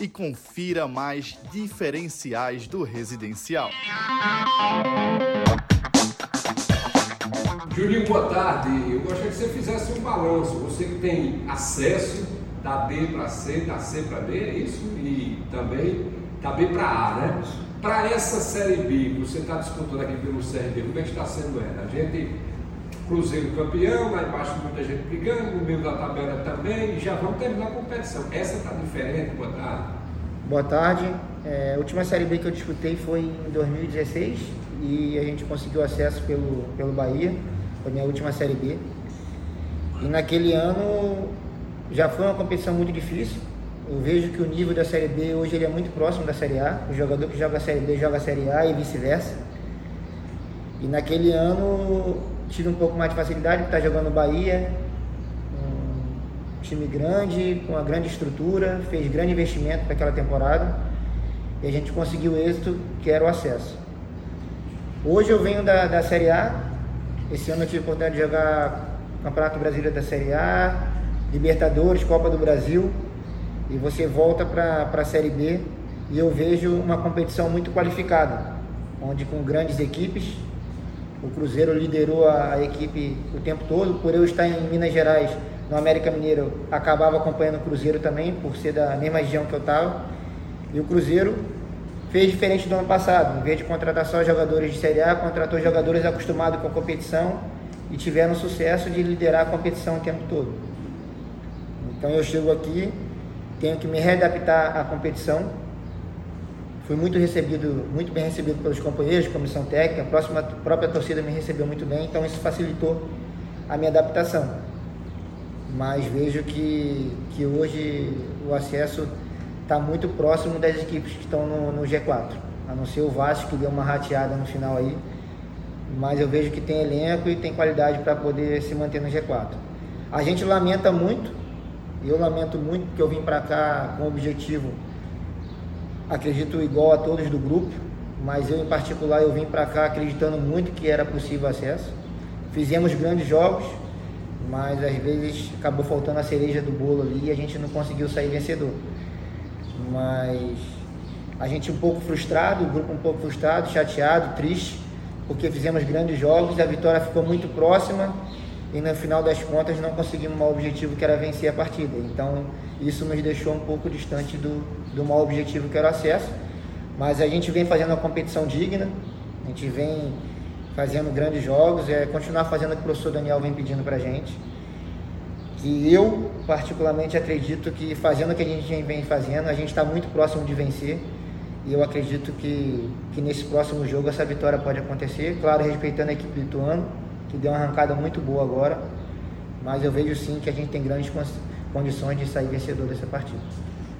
e confira mais diferenciais do residencial. Julinho, boa tarde. Eu gostaria que você fizesse um balanço. Você que tem acesso da B para C, da C para D, é isso? E também da B para A, né? Para essa Série B você está disputando aqui pelo CRB, como é que está sendo ela? A gente, Cruzeiro campeão, lá embaixo muita gente brigando, no meio da tabela também, e já vamos terminar a competição. Essa está diferente, boa tarde. Boa tarde. É, a última Série B que eu disputei foi em 2016 e a gente conseguiu acesso pelo, pelo Bahia, foi minha última Série B. E naquele ano já foi uma competição muito difícil, eu vejo que o nível da Série B hoje ele é muito próximo da Série A. O jogador que joga a Série B joga a Série A e vice-versa. E naquele ano tive um pouco mais de facilidade está jogando Bahia, um time grande, com uma grande estrutura, fez grande investimento para aquela temporada e a gente conseguiu o êxito que era o acesso. Hoje eu venho da, da Série A, esse ano eu tive a oportunidade de jogar Campeonato Brasileiro da Série A, Libertadores, Copa do Brasil e você volta para a Série B e eu vejo uma competição muito qualificada, onde com grandes equipes, o Cruzeiro liderou a equipe o tempo todo, por eu estar em Minas Gerais, no América Mineiro, acabava acompanhando o Cruzeiro também, por ser da mesma região que eu estava, e o Cruzeiro fez diferente do ano passado, em vez de contratar só jogadores de Série A, contratou jogadores acostumados com a competição e tiveram sucesso de liderar a competição o tempo todo. Então eu chego aqui tenho que me readaptar à competição. Fui muito recebido, muito bem recebido pelos companheiros, comissão técnica, a próxima, a própria torcida me recebeu muito bem, então isso facilitou a minha adaptação. Mas vejo que, que hoje o acesso está muito próximo das equipes que estão no, no G4, a não ser o Vasco que deu uma rateada no final aí, mas eu vejo que tem elenco e tem qualidade para poder se manter no G4. A gente lamenta muito eu lamento muito porque eu vim para cá com o objetivo, acredito igual a todos do grupo, mas eu em particular eu vim para cá acreditando muito que era possível acesso. Fizemos grandes jogos, mas às vezes acabou faltando a cereja do bolo ali e a gente não conseguiu sair vencedor. Mas a gente um pouco frustrado, o grupo um pouco frustrado, chateado, triste, porque fizemos grandes jogos, a vitória ficou muito próxima e no final das contas não conseguimos um objetivo que era vencer a partida. Então isso nos deixou um pouco distante do, do maior objetivo que era o acesso. Mas a gente vem fazendo uma competição digna, a gente vem fazendo grandes jogos, é continuar fazendo o que o professor Daniel vem pedindo para a gente. Que eu, particularmente, acredito que fazendo o que a gente vem fazendo, a gente está muito próximo de vencer. E eu acredito que, que nesse próximo jogo essa vitória pode acontecer, claro, respeitando a equipe do Ituano que deu uma arrancada muito boa agora, mas eu vejo sim que a gente tem grandes condições de sair vencedor dessa partida.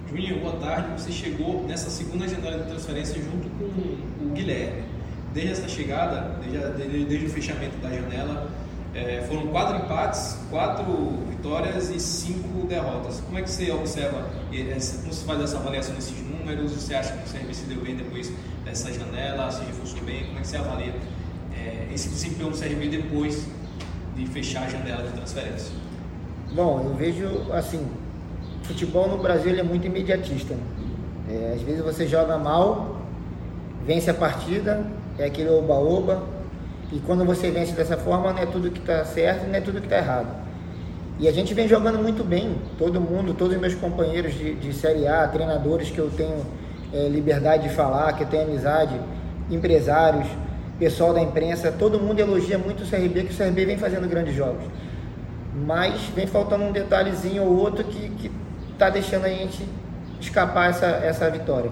Juninho, boa tarde. Você chegou nessa segunda janela de transferência junto com o Guilherme. Desde essa chegada, desde, desde, o fechamento da janela, é, foram quatro empates, quatro vitórias e cinco derrotas. Como é que você observa, como você faz essa avaliação desses números? Você acha que o CRB se deu bem depois dessa janela, se reforçou bem? Como é que você avalia é, esse desempenho CRB depois de fechar a janela de transferência? Bom, eu vejo assim, futebol no Brasil é muito imediatista. É, às vezes você joga mal, vence a partida, é aquele oba-oba, e quando você vence dessa forma não é tudo que está certo, não é tudo que está errado. E a gente vem jogando muito bem, todo mundo, todos os meus companheiros de, de Série A, treinadores que eu tenho é, liberdade de falar, que eu tenho amizade, empresários, pessoal da imprensa, todo mundo elogia muito o CRB, que o CRB vem fazendo grandes jogos. Mas vem faltando um detalhezinho ou outro que está deixando a gente escapar essa, essa vitória.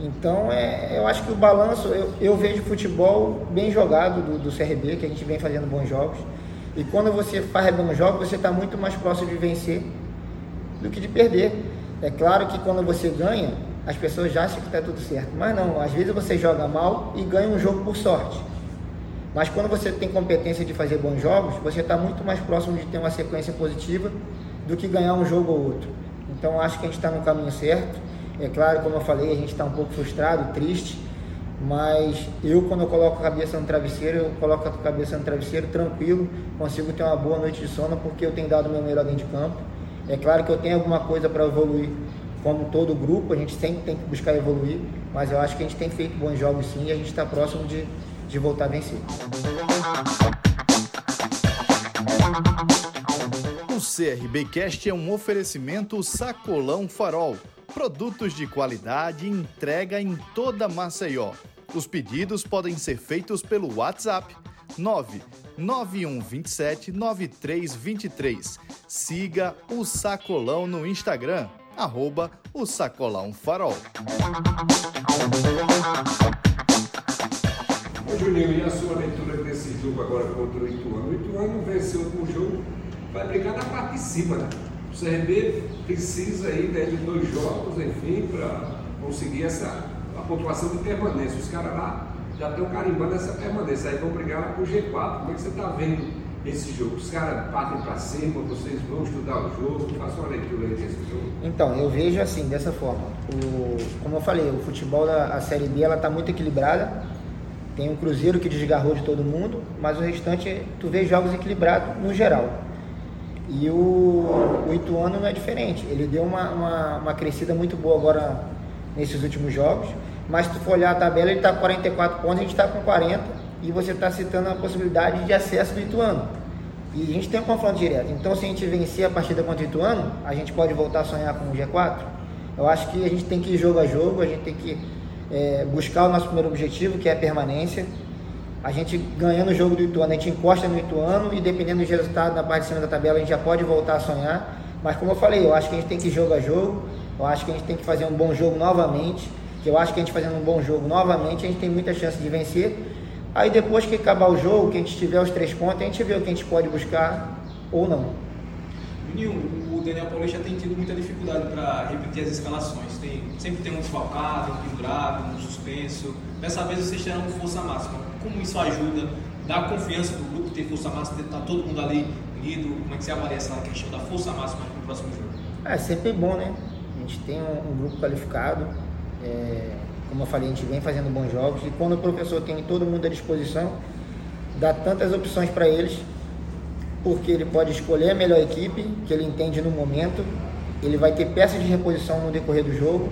Então, é, eu acho que o balanço, eu, eu vejo futebol bem jogado do, do CRB, que a gente vem fazendo bons jogos. E quando você faz bons jogos, você está muito mais próximo de vencer do que de perder. É claro que quando você ganha, as pessoas já acham que está tudo certo. Mas não, às vezes você joga mal e ganha um jogo por sorte. Mas quando você tem competência de fazer bons jogos, você está muito mais próximo de ter uma sequência positiva do que ganhar um jogo ou outro. Então acho que a gente está no caminho certo. É claro, como eu falei, a gente está um pouco frustrado, triste, mas eu quando eu coloco a cabeça no travesseiro, eu coloco a cabeça no travesseiro tranquilo, consigo ter uma boa noite de sono porque eu tenho dado o meu melhor dentro de campo. É claro que eu tenho alguma coisa para evoluir, como todo grupo, a gente sempre tem que buscar evoluir, mas eu acho que a gente tem feito bons jogos sim e a gente está próximo de, de voltar a vencer. O CRBcast é um oferecimento Sacolão Farol. Produtos de qualidade entrega em toda Maceió. Os pedidos podem ser feitos pelo WhatsApp 99127 9323. Siga o Sacolão no Instagram, arroba o Sacolão Farol. Juninho, e a sua leitura desse jogo agora contra o Ituano? O Ituano venceu o jogo, vai brigar na parte de cima, né? O CRB precisa aí né, de dois jogos, enfim, para conseguir essa a pontuação de permanência. Os caras lá já estão carimbando essa permanência, aí vão brigar lá com o G4. Como é que você está vendo esse jogo? Os caras partem para cima, vocês vão estudar o jogo, faça uma leitura aí desse jogo. Então, eu vejo assim, dessa forma. O, como eu falei, o futebol da Série B ela está muito equilibrada. Tem um Cruzeiro que desgarrou de todo mundo, mas o restante tu vê jogos equilibrados no geral. E o, o Ituano não é diferente. Ele deu uma, uma, uma, crescida muito boa agora nesses últimos jogos. Mas se tu for olhar a tabela, ele está com 44 pontos, a gente está com 40. E você está citando a possibilidade de acesso do Ituano. E a gente tem um confronto direto. Então, se a gente vencer a partida contra o Ituano, a gente pode voltar a sonhar com o G4. Eu acho que a gente tem que ir jogo a jogo, a gente tem que é, buscar o nosso primeiro objetivo, que é a permanência a gente ganhando o jogo do Ituano, a gente encosta no Ituano e dependendo do resultado na parte de cima da tabela, a gente já pode voltar a sonhar. Mas como eu falei, eu acho que a gente tem que ir jogo a jogo, eu acho que a gente tem que fazer um bom jogo novamente, que eu acho que a gente fazendo um bom jogo novamente, a gente tem muita chance de vencer. Aí depois que acabar o jogo, que a gente tiver os três pontos, a gente vê o que a gente pode buscar ou não. Juninho, o Daniel Paulista tem tido muita dificuldade para repetir as escalações. Tem, sempre tem um desfalcado, um pendurado, um suspenso. Dessa vez vocês terão força máxima como isso ajuda, dá confiança para o grupo ter força máxima, estar tá todo mundo ali unido, como é que você avalia essa questão da força máxima no próximo jogo? É sempre bom, né? A gente tem um, um grupo qualificado, é, como eu falei, a gente vem fazendo bons jogos e quando o professor tem todo mundo à disposição, dá tantas opções para eles, porque ele pode escolher a melhor equipe que ele entende no momento, ele vai ter peças de reposição no decorrer do jogo,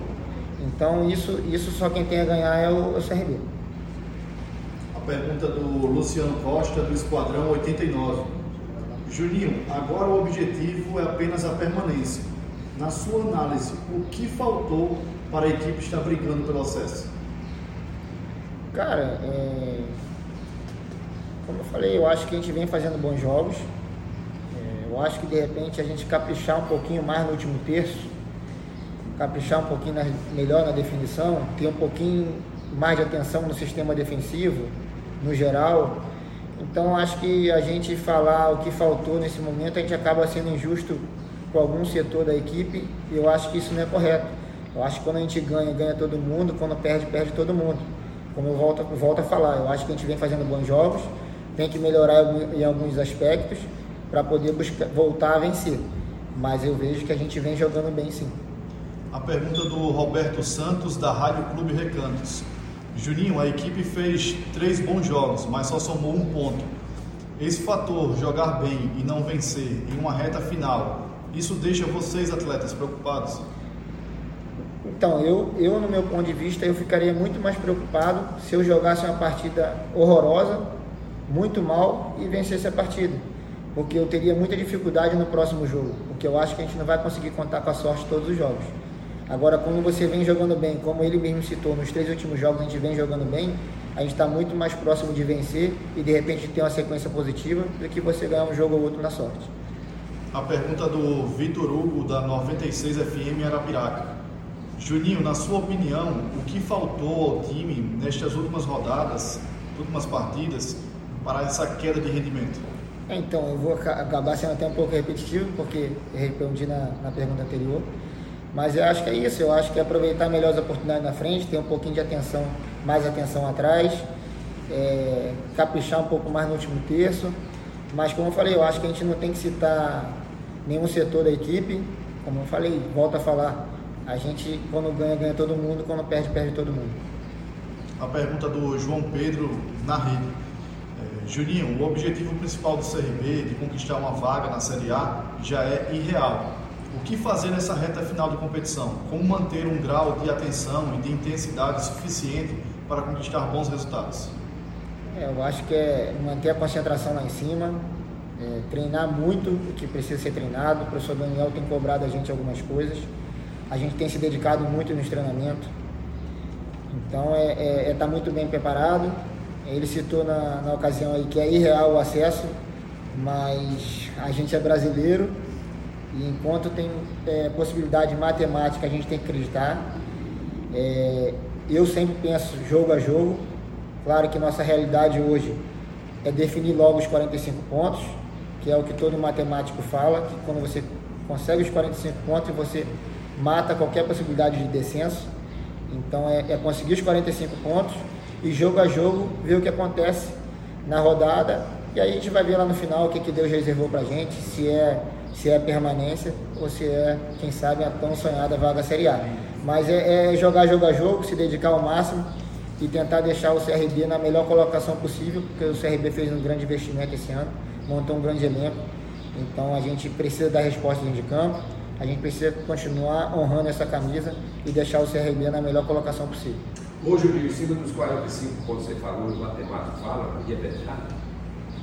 então isso, isso só quem tem a ganhar é o, o CRB pergunta do Luciano Costa, do Esquadrão 89. Juninho, agora o objetivo é apenas a permanência. Na sua análise, o que faltou para a equipe estar brigando pelo acesso? Cara, é... como eu falei, eu acho que a gente vem fazendo bons jogos. É... Eu acho que de repente a gente caprichar um pouquinho mais no último terço, caprichar um pouquinho na... melhor na definição, ter um pouquinho mais de atenção no sistema defensivo, no geral. Então acho que a gente falar o que faltou nesse momento, a gente acaba sendo injusto com algum setor da equipe e eu acho que isso não é correto. Eu acho que quando a gente ganha, ganha todo mundo, quando perde, perde todo mundo. Como eu volto, volto a falar, eu acho que a gente vem fazendo bons jogos, tem que melhorar em alguns aspectos para poder buscar, voltar a vencer. Mas eu vejo que a gente vem jogando bem sim. A pergunta do Roberto Santos, da Rádio Clube Recantos. Juninho, a equipe fez três bons jogos, mas só somou um ponto. Esse fator, jogar bem e não vencer em uma reta final, isso deixa vocês atletas preocupados? Então, eu, eu no meu ponto de vista, eu ficaria muito mais preocupado se eu jogasse uma partida horrorosa, muito mal e vencesse a partida. Porque eu teria muita dificuldade no próximo jogo, porque eu acho que a gente não vai conseguir contar com a sorte todos os jogos. Agora, quando você vem jogando bem, como ele mesmo citou, nos três últimos jogos a gente vem jogando bem, a gente está muito mais próximo de vencer e de repente ter uma sequência positiva do que você ganhar um jogo ou outro na sorte. A pergunta do Vitor Hugo, da 96 FM Arapiraca. Juninho, na sua opinião, o que faltou ao time nestas últimas rodadas, últimas partidas, para essa queda de rendimento? É, então, eu vou acabar sendo até um pouco repetitivo, porque respondi na, na pergunta anterior. Mas eu acho que é isso, eu acho que é aproveitar melhor as oportunidades na frente, ter um pouquinho de atenção, mais atenção atrás, é, caprichar um pouco mais no último terço. Mas como eu falei, eu acho que a gente não tem que citar nenhum setor da equipe. Como eu falei, volto a falar, a gente quando ganha, ganha todo mundo, quando perde, perde todo mundo. A pergunta do João Pedro na rede. É, Juninho, o objetivo principal do CRB de conquistar uma vaga na Série A já é irreal. O que fazer nessa reta final de competição? Como manter um grau de atenção e de intensidade suficiente para conquistar bons resultados? É, eu acho que é manter a concentração lá em cima, é, treinar muito o que precisa ser treinado. O professor Daniel tem cobrado a gente algumas coisas. A gente tem se dedicado muito nos treinamentos. Então é é, é tá muito bem preparado. Ele citou na, na ocasião aí que é irreal o acesso, mas a gente é brasileiro e enquanto tem é, possibilidade matemática, a gente tem que acreditar. É, eu sempre penso jogo a jogo. Claro que nossa realidade hoje é definir logo os 45 pontos, que é o que todo matemático fala, que quando você consegue os 45 pontos, você mata qualquer possibilidade de descenso. Então é, é conseguir os 45 pontos e jogo a jogo ver o que acontece na rodada. E aí a gente vai ver lá no final o que, que Deus reservou pra gente, se é se é permanência ou se é, quem sabe, a tão sonhada vaga Série A. Mas é, é jogar jogo a jogo, se dedicar ao máximo e tentar deixar o CRB na melhor colocação possível, porque o CRB fez um grande investimento esse ano, montou um grande elenco. Então a gente precisa dar resposta dentro de campo, a gente precisa continuar honrando essa camisa e deixar o CRB na melhor colocação possível. Hoje, em cima dos 45 pontos que você falou, o matemático fala, e é verdade,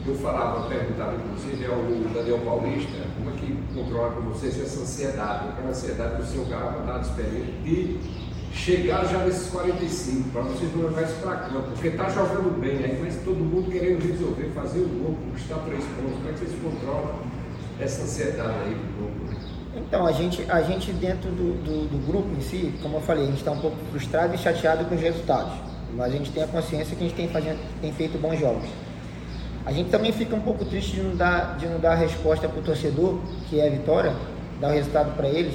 eu falava, perguntava inclusive ao Daniel Paulista, como é que controla com vocês essa ansiedade, aquela ansiedade do seu carro dado experiente de chegar já nesses 45, para vocês não levar isso para campo, porque está jogando bem, aí mas todo mundo querendo resolver, fazer o gol, conquistar três pontos, como é que vocês controlam essa ansiedade aí do grupo? Então, a gente, a gente dentro do, do, do grupo em si, como eu falei, a gente está um pouco frustrado e chateado com os resultados, mas a gente tem a consciência que a gente tem, fazendo, tem feito bons jogos. A gente também fica um pouco triste de não dar, de não dar a resposta para o torcedor, que é a vitória, dar o resultado para eles,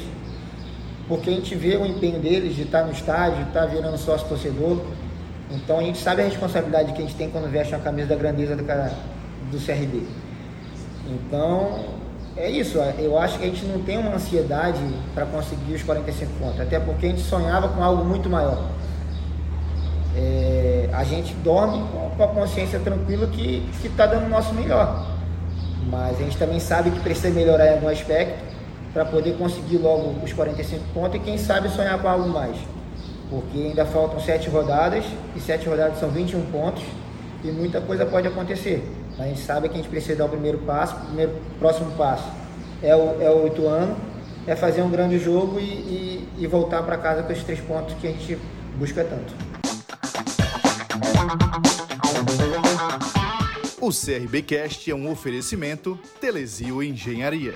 porque a gente vê o empenho deles de estar no estádio, de estar virando sócio torcedor. Então a gente sabe a responsabilidade que a gente tem quando veste uma camisa da grandeza do, do CRB. Então é isso, eu acho que a gente não tem uma ansiedade para conseguir os 45 pontos, até porque a gente sonhava com algo muito maior. É, a gente dorme com a consciência tranquila que está dando o nosso melhor. Mas a gente também sabe que precisa melhorar em algum aspecto para poder conseguir logo os 45 pontos e quem sabe sonhar com algo mais. Porque ainda faltam sete rodadas e sete rodadas são 21 pontos e muita coisa pode acontecer. A gente sabe que a gente precisa dar o primeiro passo, o primeiro, próximo passo é o, é o Ituano, é fazer um grande jogo e, e, e voltar para casa com esses três pontos que a gente busca tanto. O CRBcast é um oferecimento Telesio Engenharia.